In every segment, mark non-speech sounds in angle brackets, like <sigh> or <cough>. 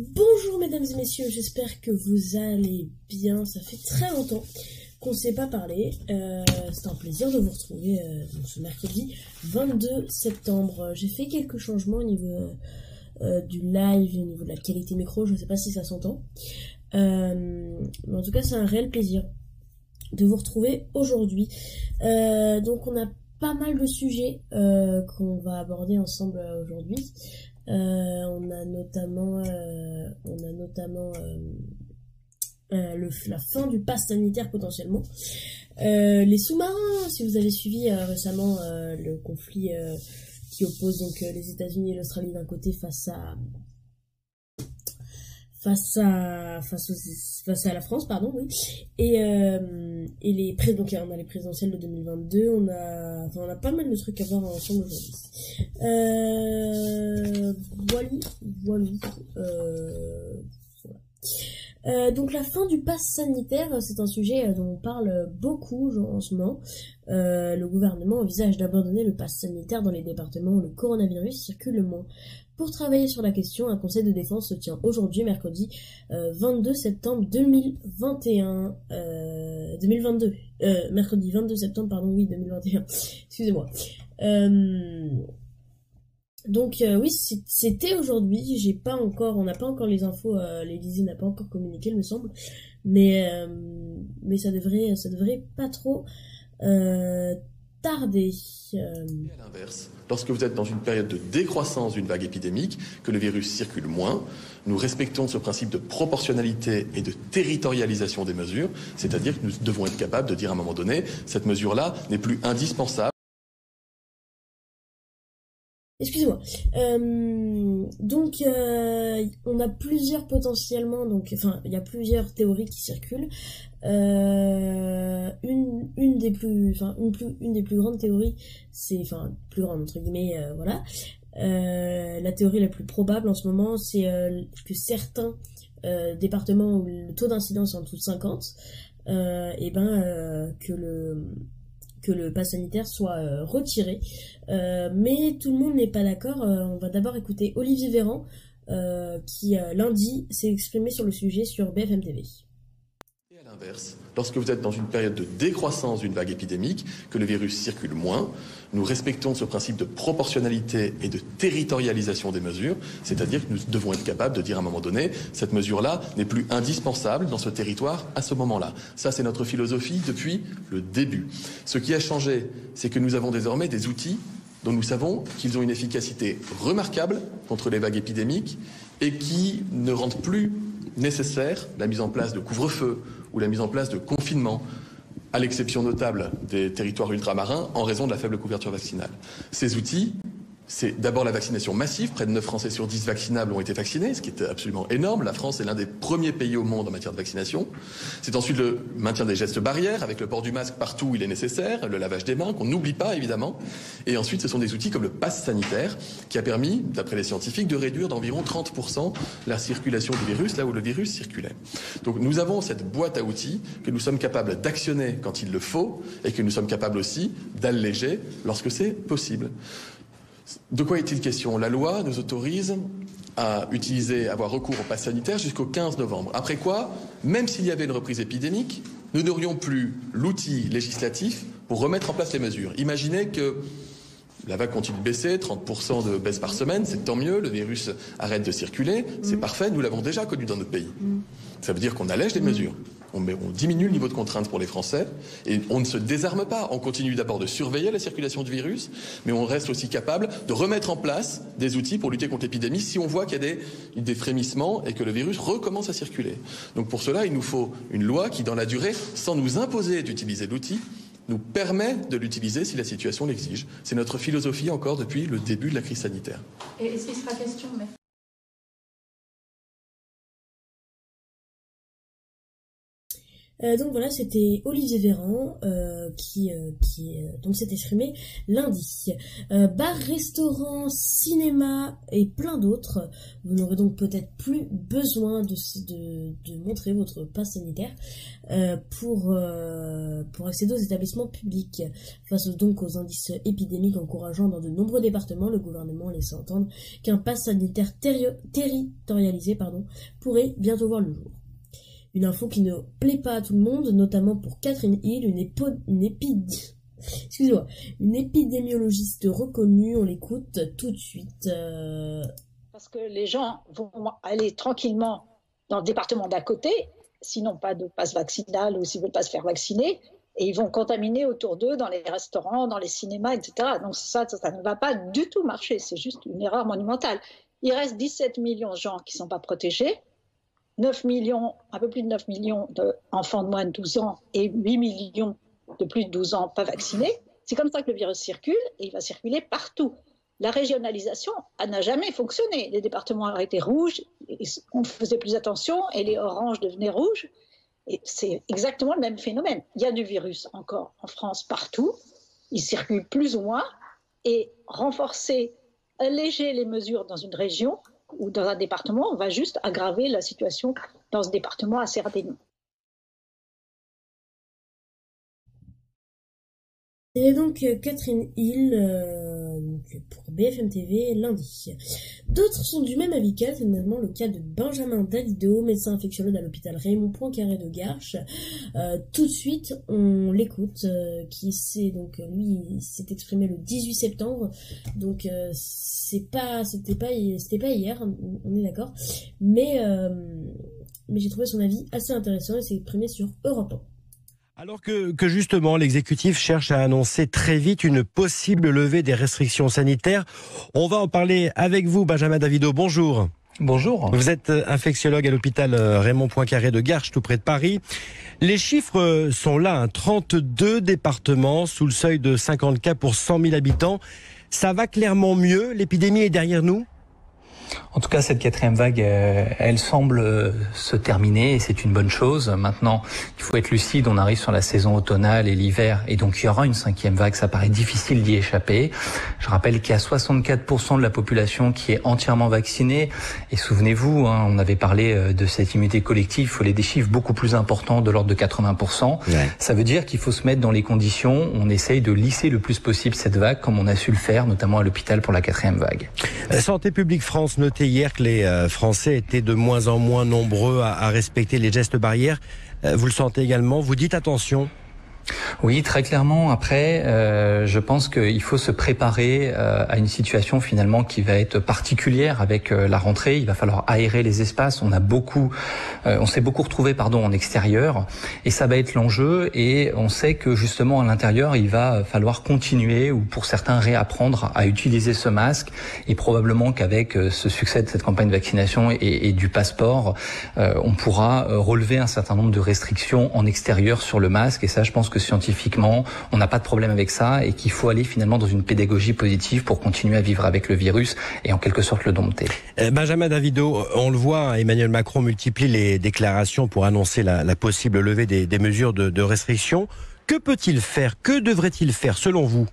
Bonjour mesdames et messieurs, j'espère que vous allez bien. Ça fait très longtemps qu'on ne s'est pas parlé. Euh, c'est un plaisir de vous retrouver euh, ce mercredi 22 septembre. J'ai fait quelques changements au niveau euh, du live, au niveau de la qualité micro. Je ne sais pas si ça s'entend. mais en tout cas, c'est un réel plaisir de vous retrouver aujourd'hui. donc on a pas mal de sujets qu'on va aborder ensemble aujourd'hui. Euh, on a notamment, euh, on a notamment euh, le, la fin du pass sanitaire potentiellement. les sous-marins, si vous avez suivi récemment le conflit qui oppose donc les États-Unis et l'Australie d'un côté face à face à face, à la France pardon oui et et les donc on a les présidentielles de 2022 on a on a pas mal de trucs à voir ensemble aujourd'hui euh, euh, euh, donc la fin du pass sanitaire, c'est un sujet dont on parle beaucoup en ce moment. Le gouvernement envisage d'abandonner le pass sanitaire dans les départements où le coronavirus circule le moins. Pour travailler sur la question, un conseil de défense se tient aujourd'hui, mercredi 22 euh, septembre 2021. 2022. Euh, mercredi 22 septembre, pardon, oui, 2021. <laughs> Excusez-moi. Euh, donc oui, c'était aujourd'hui. J'ai pas encore, on n'a pas encore les infos. L'Élysée n'a pas encore communiqué, il me semble. Mais mais ça devrait, ça devrait pas trop tarder. À l'inverse, lorsque vous êtes dans une période de décroissance d'une vague épidémique, que le virus circule moins, nous respectons ce principe de proportionnalité et de territorialisation des mesures, c'est-à-dire que nous devons être capables de dire à un moment donné, cette mesure-là n'est plus indispensable. Excusez-moi. Euh, donc, euh, on a plusieurs potentiellement, donc, enfin, il y a plusieurs théories qui circulent. Euh, une, des plus, enfin, une plus, une des plus grandes théories, c'est, enfin, plus grande entre guillemets, voilà. la théorie la plus probable en ce moment, c'est que certains départements où le taux d'incidence est en dessous de 50, et ben, que le que le pass sanitaire soit euh, retiré. Euh, mais tout le monde n'est pas d'accord. Euh, on va d'abord écouter Olivier Véran, qui lundi s'est exprimé sur le sujet sur BFM TV. L'inverse, lorsque vous êtes dans une période de décroissance d'une vague épidémique, que le virus circule moins, nous respectons ce principe de proportionnalité et de territorialisation des mesures, c'est-à-dire que nous devons être capables de dire à un moment donné, cette mesure-là n'est plus indispensable dans ce territoire à ce moment-là. Ça, c'est notre philosophie depuis le début. Ce qui a changé, c'est que nous avons désormais des outils dont nous savons qu'ils ont une efficacité remarquable contre les vagues épidémiques et qui ne rendent plus nécessaire la mise en place de couvre-feu ou la mise en place de confinement à l'exception notable des territoires ultramarins, en raison de la faible couverture vaccinale. Ces outils c'est d'abord la vaccination massive. Près de 9 Français sur 10 vaccinables ont été vaccinés, ce qui est absolument énorme. La France est l'un des premiers pays au monde en matière de vaccination. C'est ensuite le maintien des gestes barrières, avec le port du masque partout où il est nécessaire, le lavage des mains, qu'on n'oublie pas évidemment. Et ensuite, ce sont des outils comme le pass sanitaire, qui a permis, d'après les scientifiques, de réduire d'environ 30% la circulation du virus, là où le virus circulait. Donc nous avons cette boîte à outils que nous sommes capables d'actionner quand il le faut, et que nous sommes capables aussi d'alléger lorsque c'est possible. De quoi est-il question? La loi nous autorise à utiliser, à avoir recours au pass sanitaire jusqu'au 15 novembre. Après quoi, même s'il y avait une reprise épidémique, nous n'aurions plus l'outil législatif pour remettre en place les mesures. Imaginez que la vague continue de baisser, 30% de baisse par semaine, c'est tant mieux, le virus arrête de circuler, c'est mm. parfait, nous l'avons déjà connu dans notre pays. Mm. Ça veut dire qu'on allège les mm. mesures on, diminue le niveau de contrainte pour les Français et on ne se désarme pas. On continue d'abord de surveiller la circulation du virus, mais on reste aussi capable de remettre en place des outils pour lutter contre l'épidémie si on voit qu'il y a des, frémissements et que le virus recommence à circuler. Donc pour cela, il nous faut une loi qui, dans la durée, sans nous imposer d'utiliser l'outil, nous permet de l'utiliser si la situation l'exige. C'est notre philosophie encore depuis le début de la crise sanitaire. Et qu'il sera question, Euh, donc voilà, c'était Olivier Véran euh, qui, euh, qui donc s'est exprimé lundi. bar, restaurant, cinéma et plein d'autres. Vous n'aurez donc peut-être plus besoin de, de, montrer votre passe sanitaire pour pour accéder aux établissements publics. Face donc aux indices épidémiques encourageants dans de nombreux départements, le gouvernement laisse entendre qu'un pass sanitaire territorialisé pardon pourrait bientôt voir le jour. Une info qui ne plaît pas à tout le monde, notamment pour Catherine Hill, une, une une épidémiologiste reconnue. On l'écoute tout de suite. Euh. Parce que les gens vont aller tranquillement dans le département d'à côté, sinon pas de passe vaccinal ou s'ils ne veulent pas se faire vacciner, et ils vont contaminer autour d'eux dans les restaurants, dans les cinémas, etc. Donc ça, ça, ne va pas du tout marcher. C'est juste une erreur monumentale. Il reste 17 millions de gens qui ne sont pas protégés. 9 millions, un peu plus de 9 millions d'enfants de moins de 12 ans et 8 millions de plus de 12 ans pas vaccinés. C'est comme ça que le virus circule et il va circuler partout. La régionalisation n'a jamais fonctionné. Les départements ont été rouges, on faisait plus attention et les oranges devenaient rouges. C'est exactement le même phénomène. Il y a du virus encore en France partout. Il circule plus ou moins. Et renforcer, alléger les mesures dans une région, ou dans un département, on va juste aggraver la situation dans ce département assez rapidement. Et donc euh, Catherine Hill euh, pour BFM TV lundi. D'autres sont du même avis qu'elle, c'est notamment le cas de Benjamin Davido, médecin infectiologue à l'hôpital Raymond Poincaré de Garches. Euh, tout de suite, on l'écoute, qui s'est donc lui s'est exprimé le 18 septembre, donc c'est pas c'était pas c'était pas hier, on est d'accord, mais mais j'ai trouvé son avis assez intéressant et s'est exprimé sur Europe 1. Alors que, justement l'exécutif cherche à annoncer très vite une possible levée des restrictions sanitaires, on va en parler avec vous, Benjamin Davido. Bonjour. Bonjour. Vous êtes infectiologue à l'hôpital euh, Raymond Poincaré de Garches, tout près de Paris. Les chiffres euh, sont là, 32 hein. départements sous le seuil de 50 cas pour 100 000 habitants. Ça va clairement mieux, l'épidémie est derrière nous? En tout cas, cette quatrième vague, euh, elle semble euh, se terminer et c'est une bonne chose. Maintenant, il faut être lucide. On arrive sur la saison automnale et l'hiver et donc il y aura une cinquième vague. Ça paraît difficile d'y échapper. Je rappelle qu'il y a 64% de la population qui est entièrement vaccinée. Et souvenez-vous, hein, on avait parlé euh, de cette immunité collective. Il faut les des chiffres beaucoup plus importants, de l'ordre de 80%. Ça veut dire qu'il faut se mettre dans les conditions. On essaye de lisser le plus possible cette vague, comme on a su le faire, notamment à l'hôpital pour la quatrième vague. Santé publique France noté hier que les euh, Français étaient de moins en moins nombreux à, respecter les gestes barrières. Euh, vous le sentez également Vous dites attention oui, très clairement. Après, euh, je pense qu'il faut se préparer euh, à une situation finalement qui va être particulière avec euh, la rentrée. Il va falloir aérer les espaces. On a beaucoup, on s'est beaucoup retrouvé pardon en extérieur, et ça va être l'enjeu. Et on sait que justement à l'intérieur, il va falloir continuer ou pour certains réapprendre à utiliser ce masque. Et probablement qu'avec ce succès de cette campagne de vaccination et, et du passeport, on pourra relever un certain nombre de restrictions en extérieur sur le masque. Et ça, je pense que scientifiquement, on n'a pas de problème avec ça et qu'il faut aller finalement dans une pédagogie positive pour continuer à vivre avec le virus et en quelque sorte le dompter. Euh, Benjamin Davido, on le voit, Emmanuel Macron multiplie les déclarations pour annoncer la, possible levée des, mesures de, de restriction. Que peut-il faire? Que devrait-il faire selon vous?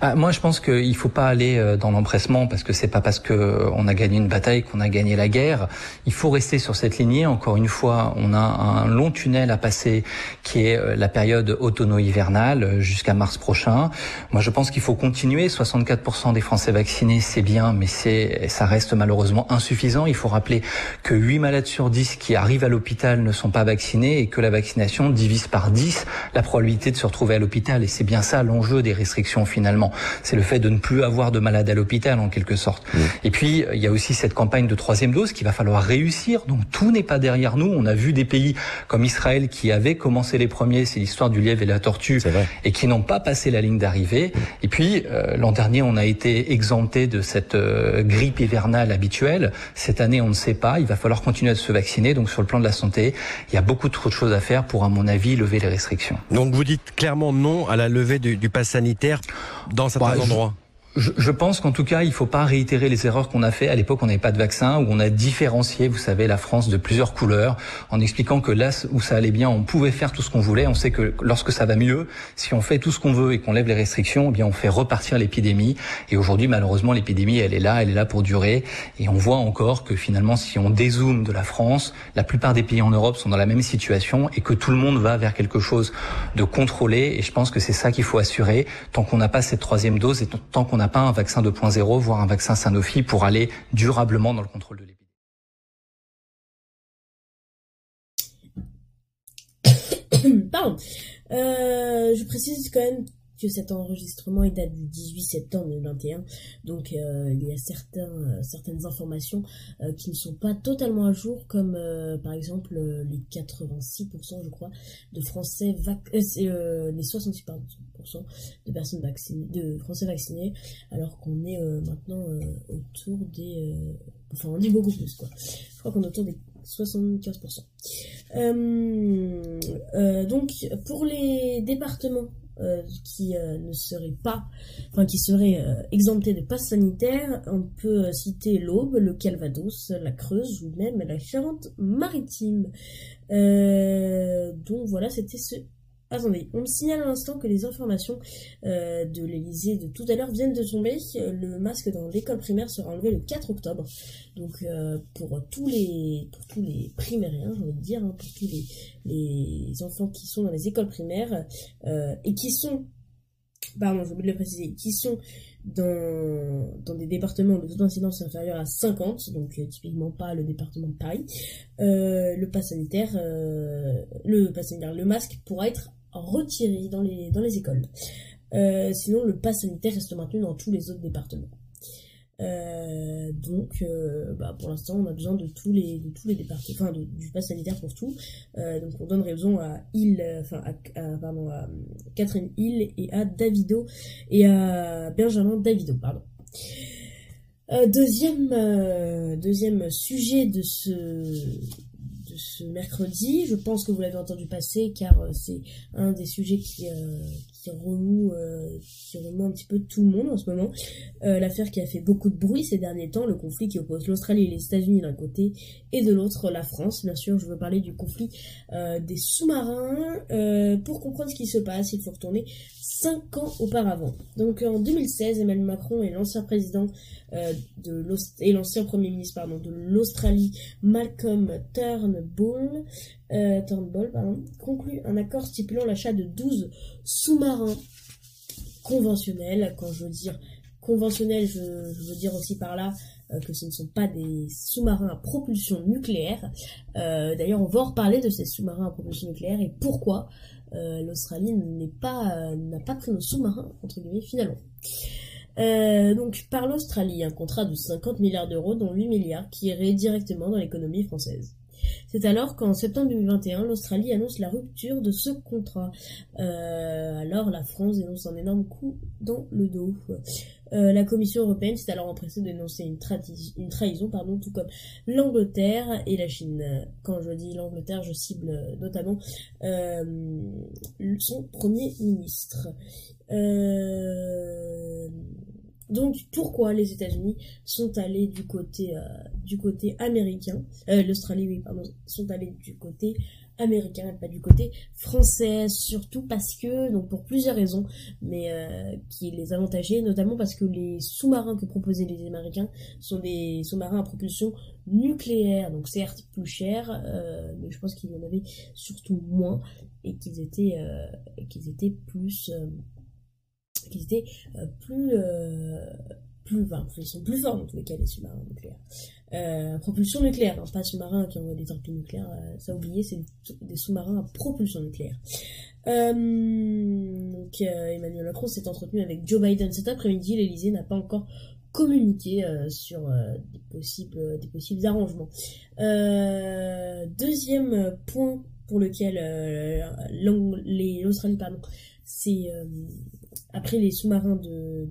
Bah, moi, je pense qu'il faut pas aller euh, dans l'empressement parce que c'est pas parce que on a gagné une bataille qu'on a gagné la guerre. Il faut rester sur cette lignée. Encore une fois, on a un long tunnel à passer qui est euh, la période automno-hivernale euh, jusqu'à mars prochain. Moi, je pense qu'il faut continuer. 64% des Français vaccinés, c'est bien, mais c'est ça reste malheureusement insuffisant. Il faut rappeler que 8 malades sur 10 qui arrivent à l'hôpital ne sont pas vaccinés et que la vaccination divise par 10 la probabilité de se retrouver à l'hôpital. Et c'est bien ça l'enjeu des restrictions finalement. C'est le fait de ne plus avoir de malades à l'hôpital en quelque sorte. Et puis il y a aussi cette campagne de troisième dose qu'il va falloir réussir. Donc tout n'est pas derrière nous. On a vu des pays comme Israël qui avaient commencé les premiers, c'est l'histoire du lièvre et la tortue, et qui n'ont pas passé la ligne d'arrivée. Et puis euh, l'an dernier, on a été exempté de cette euh, grippe hivernale habituelle. Cette année, on ne sait pas. Il va falloir continuer à se vacciner. Donc sur le plan de la santé, il y a beaucoup trop de choses à faire pour, à mon avis, lever les restrictions. Donc vous dites clairement non à la levée du, du pass sanitaire dans certains endroits je, pense qu'en tout cas, il ne faut pas réitérer les erreurs qu'on a fait à l'époque. On n'avait pas de vaccin, où on a différencié, vous savez, la France de plusieurs couleurs, en expliquant que là où ça allait bien, on pouvait faire tout ce qu'on voulait. On sait que lorsque ça va mieux, si on fait tout ce qu'on veut et qu'on lève les restrictions, eh bien on fait repartir l'épidémie. Et aujourd'hui, malheureusement, l'épidémie, elle est là, elle est là pour durer. Et on voit encore que finalement, si on dézoome de la France, la plupart des pays en Europe sont dans la même situation et que tout le monde va vers quelque chose de contrôlé. Et je pense que c'est ça qu'il faut assurer tant qu'on n'a pas cette troisième dose et tant qu'on n'a pas un vaccin 2.0, voire un vaccin Sanofi pour aller durablement dans le contrôle de l'épidémie. <coughs> Pardon. Euh, je précise quand même cet enregistrement il date du 18 septembre 2021, donc euh, il y a certains, euh, certaines informations euh, qui ne sont pas totalement à jour, comme par exemple les 86% je crois de Français les 66% de personnes vaccinées, de Français vaccinés, alors qu'on est maintenant autour des, enfin on est beaucoup plus quoi. Je crois qu'on est autour des 75%. donc pour les départements euh, qui euh, ne seraient pas, enfin qui seraient euh, exemptés de passe sanitaire, on peut citer l'Aube, le Calvados, la Creuse ou même la Charente-Maritime. donc voilà, c'était ce Attendez, on me signale à l'instant que les informations euh, de l'Elysée de tout à l'heure viennent de tomber. Le masque dans l'école primaire sera enlevé le 4 octobre. Donc euh, pour tous les pour tous les primériens, j'ai envie de dire, hein, pour tous les, enfants qui sont dans les écoles primaires euh, et qui sont pardon, j'ai oublié de le préciser, qui sont dans, dans des départements où le taux d'incidence est inférieur à 50, donc typiquement pas le département de Paris, le pass sanitaire, le pass sanitaire, le masque pourra être retiré dans les, dans les écoles. Euh, sinon, le pass sanitaire reste maintenu dans tous les autres départements. Euh, donc, euh, bah, pour l'instant, on a besoin de tous les, de tous les départements, enfin, du pass sanitaire pour tout. donc, on donne raison à enfin, pardon, à Catherine Hill et à Davido et à Benjamin Davido, pardon. deuxième, deuxième sujet de ce, ce mercredi. Je pense que vous l'avez entendu passer car euh, c'est un des sujets qui, euh, qui remue, euh, un petit peu tout le monde en ce moment. L'affaire qui a fait beaucoup de bruit ces derniers temps, le conflit qui oppose l'Australie et les États-Unis d'un côté et de l'autre la France. Bien sûr, je veux parler du conflit des sous-marins. pour comprendre ce qui se passe, il faut retourner cinq ans auparavant. Donc en 2016, Emmanuel Macron et l'ancien président euh, de et l'ancien premier ministre pardon, de l'Australie, Malcolm Turnbull, euh, Turnbull pardon, conclut un accord stipulant l'achat de 12 sous-marins conventionnels. Quand je veux dire conventionnels, je, veux dire aussi par là euh, que ce ne sont pas des sous-marins à propulsion nucléaire. D'ailleurs, on va en reparler de ces sous-marins à propulsion nucléaire et pourquoi l'Australie n'a pas pris nos sous-marins entre guillemets finalement. Euh, donc par l'Australie, un contrat de 50 milliards d'euros, dont 8 milliards qui irait directement dans l'économie française. C'est alors qu'en septembre 2021, l'Australie annonce la rupture de ce contrat. Euh, alors la France dénonce un énorme coup dans le dos. Euh, la Commission européenne s'est alors empressée dénoncer une, trahison, pardon, tout comme l'Angleterre et la Chine. Quand je dis l'Angleterre, je cible notamment son premier ministre. Euh, donc pourquoi les États-Unis sont allés du côté euh, du côté américain, euh, l'Australie oui pardon, sont allés du côté américain et pas du côté français, surtout parce que donc pour plusieurs raisons, mais qui les avantageaient, notamment parce que les sous-marins que proposaient les Américains sont des sous-marins à propulsion nucléaire, donc certes plus cher, mais je pense qu'il y en avait surtout moins et qu'ils étaient qu'ils étaient plus qui étaient euh, plus euh, plus, enfin, ils sont plus forts dans tous les cas les sous-marins nucléaires. Euh, propulsion nucléaire, hein, pas sous-marins qui envoient des torpilles nucléaires, euh, ça oublié, c'est des sous-marins à propulsion nucléaire. Donc Emmanuel Macron s'est entretenu avec Joe Biden cet après-midi. L'Elysée n'a pas encore communiqué sur des possibles des possibles arrangements. deuxième point pour lequel l'Australie pardon c'est après les sous-marins de,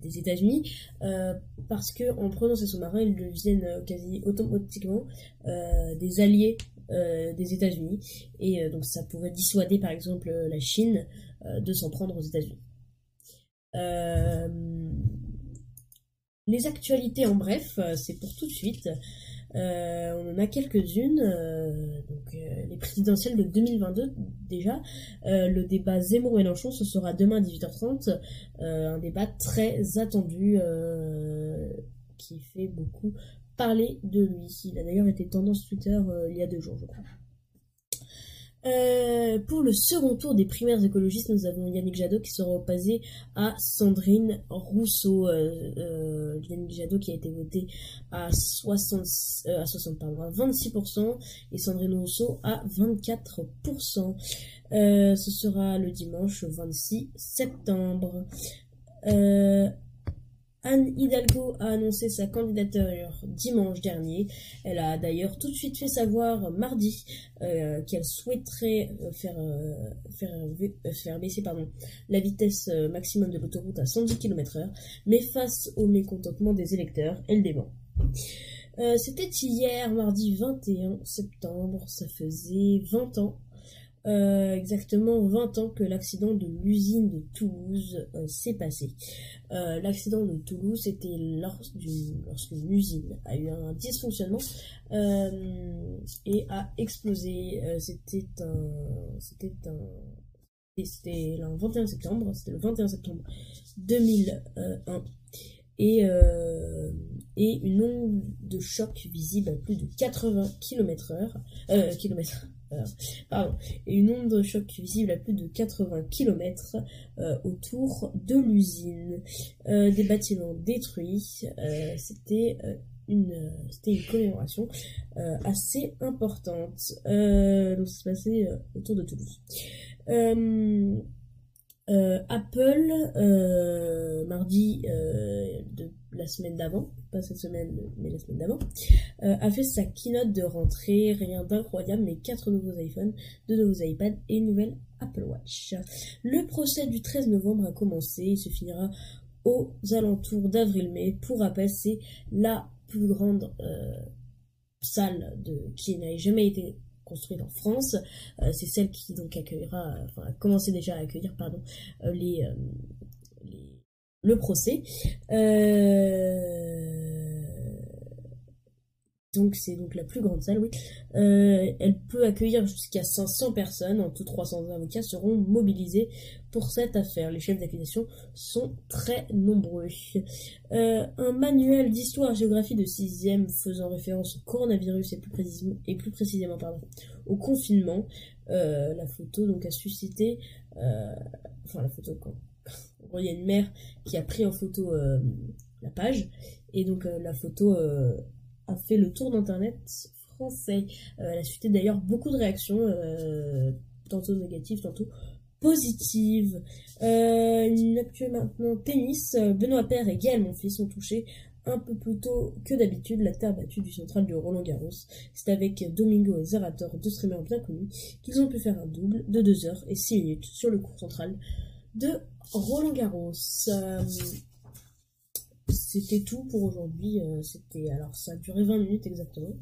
des États-Unis, euh, parce que en prenant ces sous-marins, ils deviennent euh, quasi automatiquement euh, des alliés des États-Unis, et donc ça pourrait dissuader par exemple la Chine de s'en prendre aux États-Unis. les actualités en bref, c'est pour tout de suite. On en a quelques-unes. donc les présidentielles de 2022 déjà. le débat Zemmour-Mélenchon, ce sera demain à 18h30. un débat très attendu qui fait beaucoup parler de lui. Il a d'ailleurs été tendance Twitter il y a deux jours, je crois. Euh, pour le second tour des primaires écologistes, nous avons Yannick Jadot qui sera opposé à Sandrine Rousseau. Euh, euh, Yannick Jadot qui a été voté à 60, à 60 pardon, à 26% et Sandrine Rousseau à 24%. ce sera le dimanche 26 septembre. Anne Hidalgo a annoncé sa candidature dimanche dernier. Elle a d'ailleurs tout de suite fait savoir mardi euh, qu'elle souhaiterait euh, faire, euh, faire, baisser la vitesse maximum de l'autoroute à 110 km/h, mais face au mécontentement des électeurs, elle dément. C'était hier, mardi 21 septembre, ça faisait 20 ans euh, exactement 20 ans que l'accident de l'usine de Toulouse euh, s'est passé. Euh, l'accident de Toulouse, c'était lorsqu'une usine a eu un dysfonctionnement et a explosé. c'était un... C'était un... C'était le 21 septembre, c'était le 21 septembre 2001 et, et une onde de choc visible à plus de 80 km heure, euh, km et une onde de choc visible à plus de 80 km euh, autour de l'usine. Euh, des bâtiments détruits. Euh, c'était une, c'était une commémoration assez importante. donc ça se passait autour de Toulouse. Apple, mardi de la semaine d'avant, cette semaine, mais la semaine d'avant, euh, a fait sa keynote de rentrée, rien d'incroyable, mais quatre nouveaux iPhones, deux nouveaux iPads et une nouvelle Apple Watch. Le procès du 13 novembre a commencé, il se finira aux alentours d'avril-mai. Pour rappel, c'est la plus grande euh, salle de, qui n'a jamais été construite en France. Euh, c'est celle qui donc accueillera, enfin a commencé déjà à accueillir pardon, les le procès. Euh, donc c'est donc la plus grande salle, oui. Euh, elle peut accueillir jusqu'à 500 personnes. En tout, 300 avocats seront mobilisés pour cette affaire. Les chefs d'accusation sont très nombreux. Euh, un manuel d'histoire-géographie de 6e faisant référence au coronavirus et plus précisément, et plus précisément pardon, au confinement. la photo donc a suscité... enfin la photo quand il y a une mère qui a pris en photo euh, la page et donc euh, la photo euh, a fait le tour d'internet français. elle a suscité d'ailleurs beaucoup de réactions, tantôt négatives, tantôt positives. une actuelle maintenant tennis. Benoît Père et Gaël, fils, ont touché un peu plus tôt que d'habitude la terre battue du central de Roland Garros. C'est avec Domingo et Zerator, deux streamers bien connus, qu'ils ont pu faire un double de 2 heures et 6 minutes sur le cours central de Roland Garros. Euh, c'était tout pour aujourd'hui. Euh, c'était alors ça a duré 20 minutes exactement.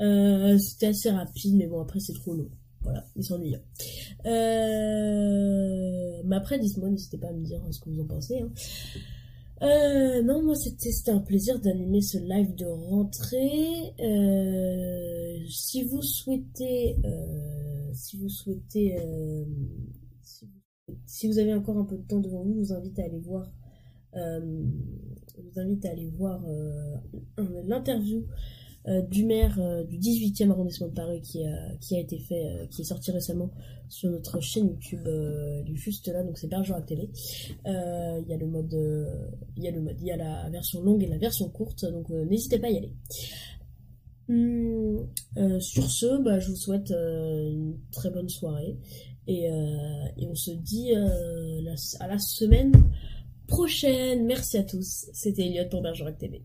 Euh, c'était assez rapide, mais bon après c'est trop long. Voilà, ils s'ennuient. mais après, dites-moi, n'hésitez pas à me dire ce que vous en pensez. Hein. non, moi c'était un plaisir d'animer ce live de rentrée. si vous souhaitez, si vous souhaitez si vous avez encore un peu de temps devant vous, je vous invite à aller voir, euh, vous invite à aller voir euh, l'interview euh, du maire du 18e arrondissement de Paris qui a, qui a été fait, qui est sorti récemment sur notre chaîne YouTube, il est juste là, donc c'est Bergerac Télé. Il y a le mode, il y a le mode, il y a la version longue et la version courte, donc n'hésitez pas à y aller. Hum, sur ce, bah, je vous souhaite une très bonne soirée et, euh, et on se dit euh, à la semaine prochaine. Merci à tous. C'était Elliot pour Bergerac TV.